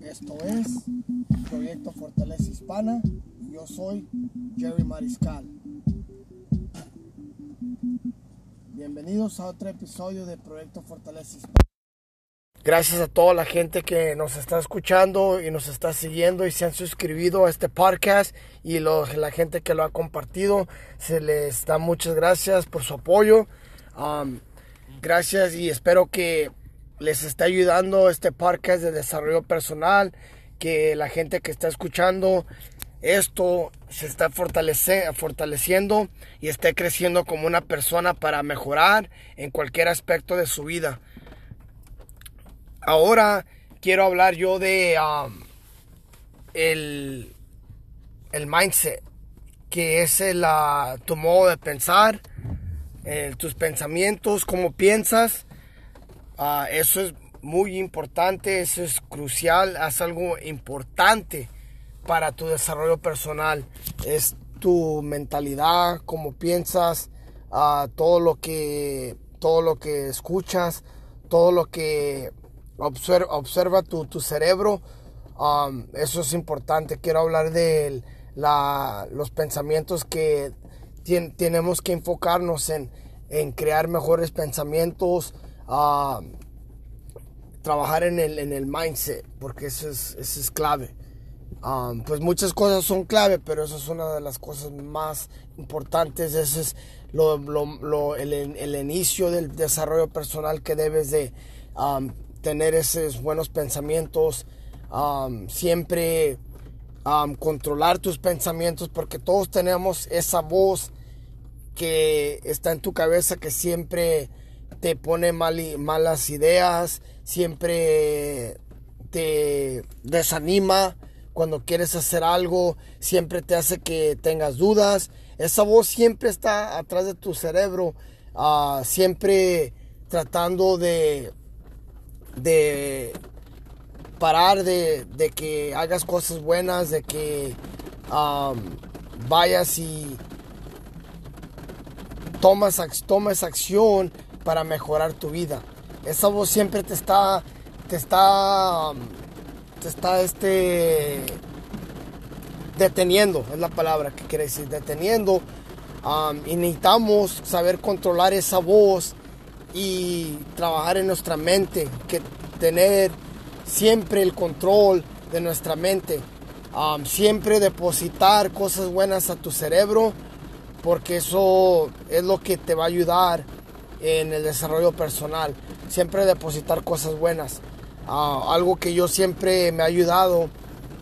Esto es Proyecto Fortaleza Hispana. Yo soy Jerry Mariscal. Bienvenidos a otro episodio de Proyecto Fortaleza Hispana. Gracias a toda la gente que nos está escuchando y nos está siguiendo y se han suscrito a este podcast y la gente que lo ha compartido. Se les da muchas gracias por su apoyo. Gracias y espero que les esté ayudando este podcast de desarrollo personal, que la gente que está escuchando esto se está fortaleciendo y esté creciendo como una persona para mejorar en cualquier aspecto de su vida. Ahora quiero hablar yo de um, el, el mindset, que es el, tu modo de pensar, tus pensamientos, cómo piensas. Uh, eso es muy importante, eso es crucial, es algo importante para tu desarrollo personal. Es tu mentalidad, cómo piensas, uh, todo lo que todo lo que escuchas, todo lo que observa, observa tu, tu cerebro. Eso es importante. Quiero hablar de la, los pensamientos que tenemos que enfocarnos en, en, crear mejores pensamientos, trabajar en el, en el mindset, porque eso es, eso es clave. Pues muchas cosas son clave, pero eso es una de las cosas más importantes. Ese es lo, lo, el, el, inicio del desarrollo personal que debes de tener esos buenos pensamientos, siempre controlar tus pensamientos, porque todos tenemos esa voz que está en tu cabeza que siempre te pone mal, malas ideas, siempre te desanima cuando quieres hacer algo, siempre te hace que tengas dudas. Esa voz siempre está atrás de tu cerebro, uh, siempre tratando de de parar de, que hagas cosas buenas, de que vayas y tomas, tomes acción para mejorar tu vida. Esa voz siempre te está, te está, te está este, deteniendo, es la palabra que quiere decir, deteniendo. Y necesitamos saber controlar esa voz y trabajar en nuestra mente, que tener siempre el control de nuestra mente, siempre depositar cosas buenas a tu cerebro, porque eso es lo que te va a ayudar en el desarrollo personal, siempre depositar cosas buenas. Uh, algo que yo siempre me ha ayudado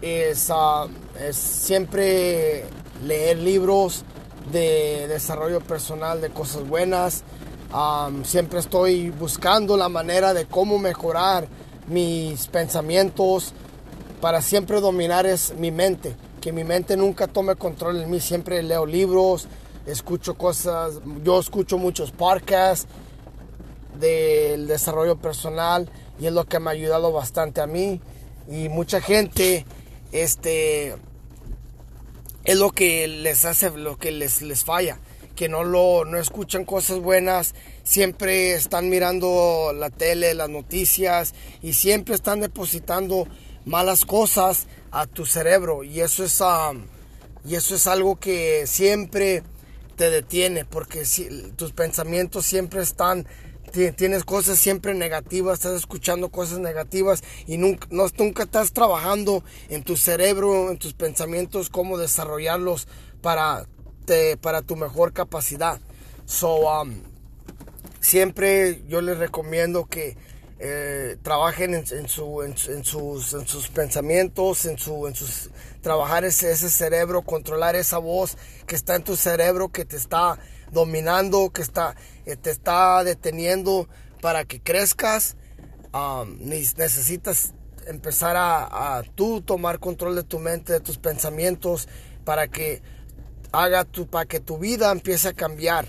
es, uh, es siempre leer libros de desarrollo personal, de cosas buenas, siempre estoy buscando la manera de cómo mejorar mis pensamientos para siempre dominar es mi mente. Que mi mente nunca tome control en mí. Siempre leo libros, escucho cosas. Yo escucho muchos podcasts del desarrollo personal y es lo que me ha ayudado bastante a mí. Y mucha gente, este, es lo que les hace, lo que les, les falla que no lo no escuchan cosas buenas, siempre están mirando la tele, las noticias y siempre están depositando malas cosas a tu cerebro y eso es um, y eso es algo que siempre te detiene porque si, tus pensamientos siempre están tienes cosas siempre negativas, estás escuchando cosas negativas y nunca, no, nunca estás trabajando en tu cerebro, en tus pensamientos, cómo desarrollarlos para para tu mejor capacidad. So, um, siempre yo les recomiendo que eh, trabajen en, su, en, sus, en, sus, pensamientos, en, su, en sus, trabajar ese, ese, cerebro, controlar esa voz que está en tu cerebro, que te está dominando, que está, eh, te está deteniendo para que crezcas. Necesitas empezar a, a tú tomar control de tu mente, de tus pensamientos, para que haga tu, para que tu vida empiece a cambiar.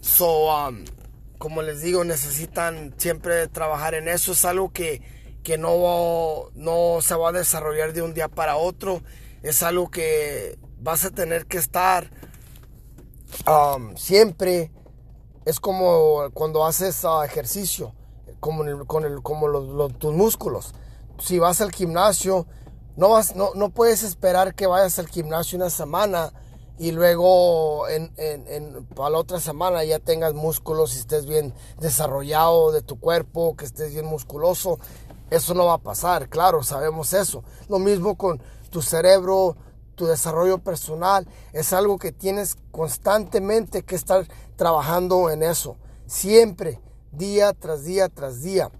So, um, como les digo, necesitan siempre trabajar en eso. Es algo que, que no, no se va a desarrollar de un día para otro. Es algo que vas a tener que estar um, siempre. Es como cuando haces uh, ejercicio. como, con el, como los, tus músculos. Si vas al gimnasio, no, vas, no, no puedes esperar que vayas al gimnasio una semana y luego en, para la otra semana ya tengas músculos y estés bien desarrollado de tu cuerpo, que estés bien musculoso. Eso no va a pasar, claro, sabemos eso. Lo mismo con tu cerebro, tu desarrollo personal. Es algo que tienes constantemente que estar trabajando en eso. Siempre, día tras día tras día.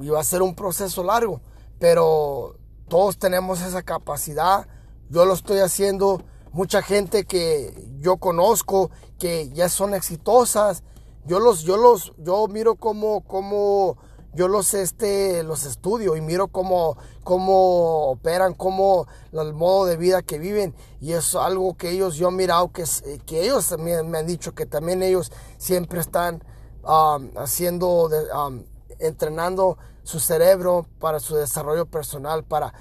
y va a ser un proceso largo, pero todos tenemos esa capacidad. Yo lo estoy haciendo mucha gente que yo conozco que ya son exitosas. Yo los, yo los, yo miro como, como, yo los, este, los estudio y miro cómo, cómo operan, cómo el modo de vida que viven. Y es algo que ellos, yo he mirado que, que ellos también me han dicho que también ellos siempre están um, haciendo, um, entrenando su cerebro para su desarrollo personal, para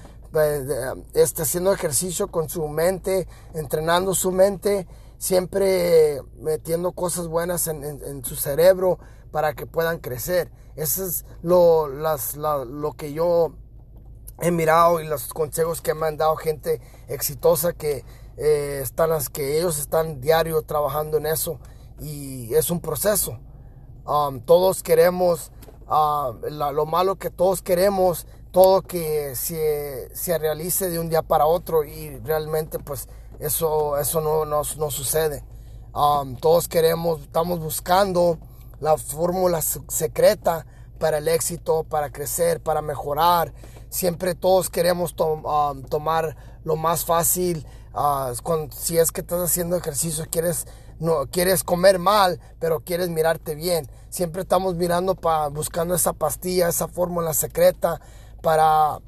este, haciendo ejercicio con su mente, entrenando su mente, siempre metiendo cosas buenas en, su cerebro para que puedan crecer. Eso es lo, las, lo que yo he mirado y los consejos que me han dado gente exitosa que, eh, están, que ellos están diario trabajando en eso y es un proceso. Um, todos queremos, uh, lo malo que todos queremos todo que se, se, realice de un día para otro y realmente pues eso, eso no, no, no sucede. Um, todos queremos, estamos buscando la fórmula secreta para el éxito, para crecer, para mejorar. Siempre todos queremos um, tomar lo más fácil. Uh, si es que estás haciendo ejercicio, quieres, no, quieres comer mal, pero quieres mirarte bien. Siempre estamos mirando, para buscando esa pastilla, esa fórmula secreta para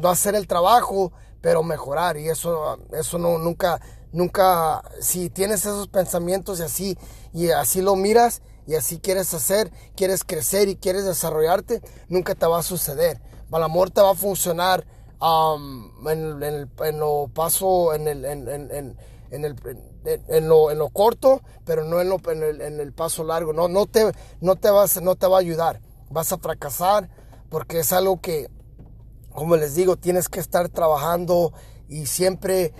no hacer el trabajo, pero mejorar. Y eso, eso no, nunca, nunca, si tienes esos pensamientos y así, y así lo miras, y así quieres hacer, quieres crecer y quieres desarrollarte, nunca te va a suceder. El amor te va a funcionar um, en, en, lo paso, en el, en, en, en el, en lo, en lo corto, pero no en, lo, en, el, en el paso largo. No, no, te, no, te vas, no te va a ayudar. Vas a fracasar porque es algo que como les digo, tienes que estar trabajando y siempre,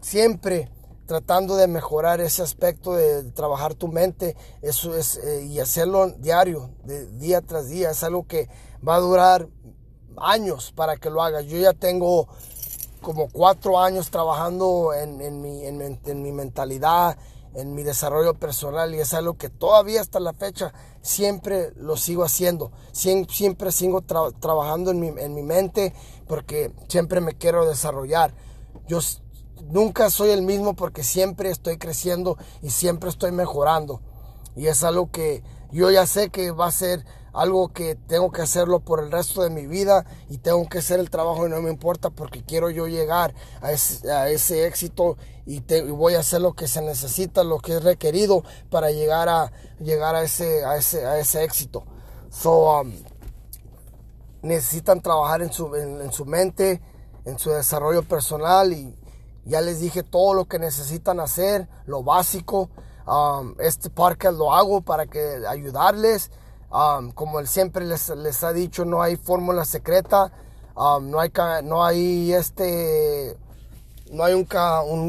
siempre tratando de mejorar ese aspecto de, trabajar tu mente eso es, eh, y hacerlo diario, de día tras día. Es algo que va a durar años para que lo hagas. Yo ya tengo como cuatro años trabajando en, mi mentalidad, en mi desarrollo personal y es algo que todavía hasta la fecha siempre lo sigo haciendo. siempre sigo trabajando en mi, en mi mente porque siempre me quiero desarrollar. Yo nunca soy el mismo porque siempre estoy creciendo y siempre estoy mejorando. Y es algo que yo ya sé que va a ser algo que tengo que hacerlo por el resto de mi vida y tengo que hacer el trabajo y no me importa porque quiero yo llegar a ese, éxito y, voy a hacer lo que se necesita, lo que es requerido para llegar a, llegar a, ese, a, ese, a ese éxito. So, um, necesitan trabajar en su, en, su mente, en su desarrollo personal y ya les dije todo lo que necesitan hacer, lo básico. Um, este parque lo hago para que ayudarles Como él siempre les, les, ha dicho, no hay fórmula secreta, no, hay, no hay este, no hay un,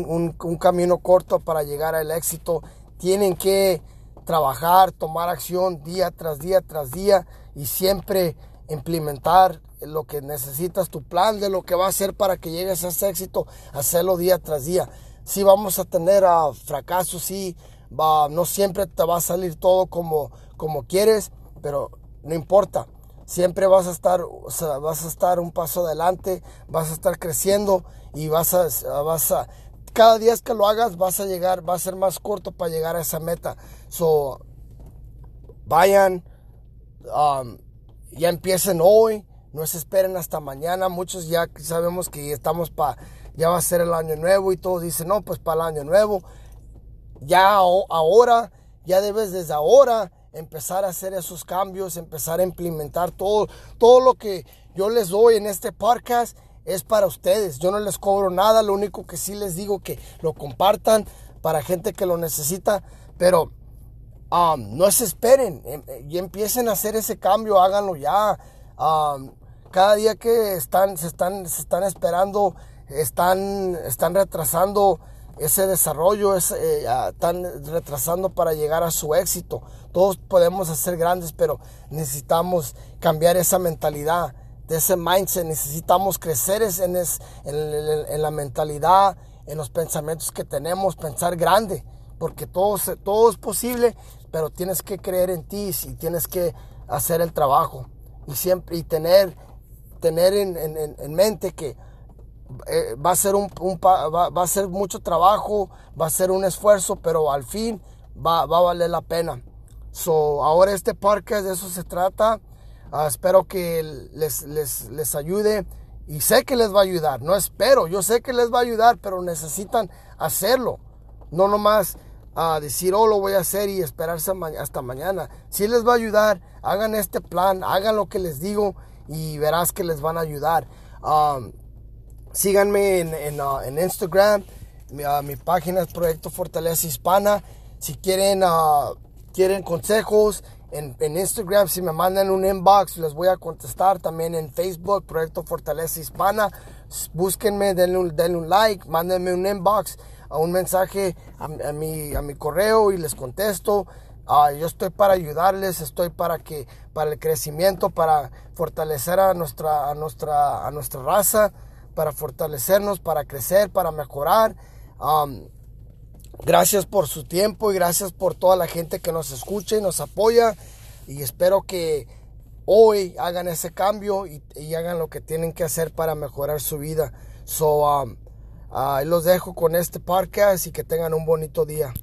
un, un, camino corto para llegar al éxito. Tienen que trabajar, tomar acción día tras día tras día y siempre implementar lo que necesitas, tu plan de lo que va a hacer para que llegues a ese éxito, hacerlo día tras día. Si vamos a tener uh, fracasos, sí, va, no siempre te va a salir todo como, como quieres, pero no importa. Siempre vas a estar, vas a estar un paso adelante, vas a estar creciendo y vas a, vas a, cada día que lo hagas vas a llegar, va a ser más corto para llegar a esa meta. So, vayan, um, ya empiecen hoy, no se esperen hasta mañana. Muchos ya sabemos que estamos para, ya va a ser el año nuevo y todos dicen, no, pues para el año nuevo. Ya ahora, ya debes desde ahora empezar a hacer esos cambios, empezar a implementar todo, todo lo que yo les doy en este podcast es para ustedes. Yo no les cobro nada, lo único que sí les digo que lo compartan para gente que lo necesita, pero um, no se esperen em, y empiecen a hacer ese cambio, háganlo ya. Um, cada día que están, se, están, se están esperando, están, están retrasando ese desarrollo, eh, están retrasando para llegar a su éxito. Todos podemos hacer grandes, pero necesitamos cambiar esa mentalidad, de ese mindset. Necesitamos crecer en, en, la mentalidad, en los pensamientos que tenemos, pensar grande, porque todo, todo es posible, pero tienes que creer en ti y tienes que hacer el trabajo y siempre y tener, tener en, en mente que eh, va, a ser un, va, a ser mucho trabajo, va a ser un esfuerzo, pero al fin va, va a valer la pena. So, ahora este parque de eso se trata. Ah, espero que les, les, les, ayude y sé que les va a ayudar. No espero, yo sé que les va a ayudar, pero necesitan hacerlo. No nomás a decir, oh, lo voy a hacer y esperarse hasta mañana. Si les va a ayudar, hagan este plan, hagan lo que les digo y verás que les van a ayudar. Um, síganme en, en, en Instagram, mi, uh, mi, página es Proyecto Fortaleza Hispana. Si quieren, uh, quieren consejos, en, en, Instagram, si me mandan un inbox, les voy a contestar. También en Facebook, Proyecto Fortaleza Hispana. Búsquenme, denle un, denle un like, mándenme un inbox a un mensaje a, mi, a mi correo y les contesto. Yo estoy para ayudarles, estoy para que para el crecimiento, para fortalecer a nuestra a nuestra a nuestra raza, para fortalecernos, para crecer, para mejorar. Um, gracias por su tiempo y gracias por toda la gente que nos escucha y nos apoya y espero que hoy hagan ese cambio y, hagan lo que tienen que hacer para mejorar su vida. So, um, los dejo con este podcast y que tengan un bonito día.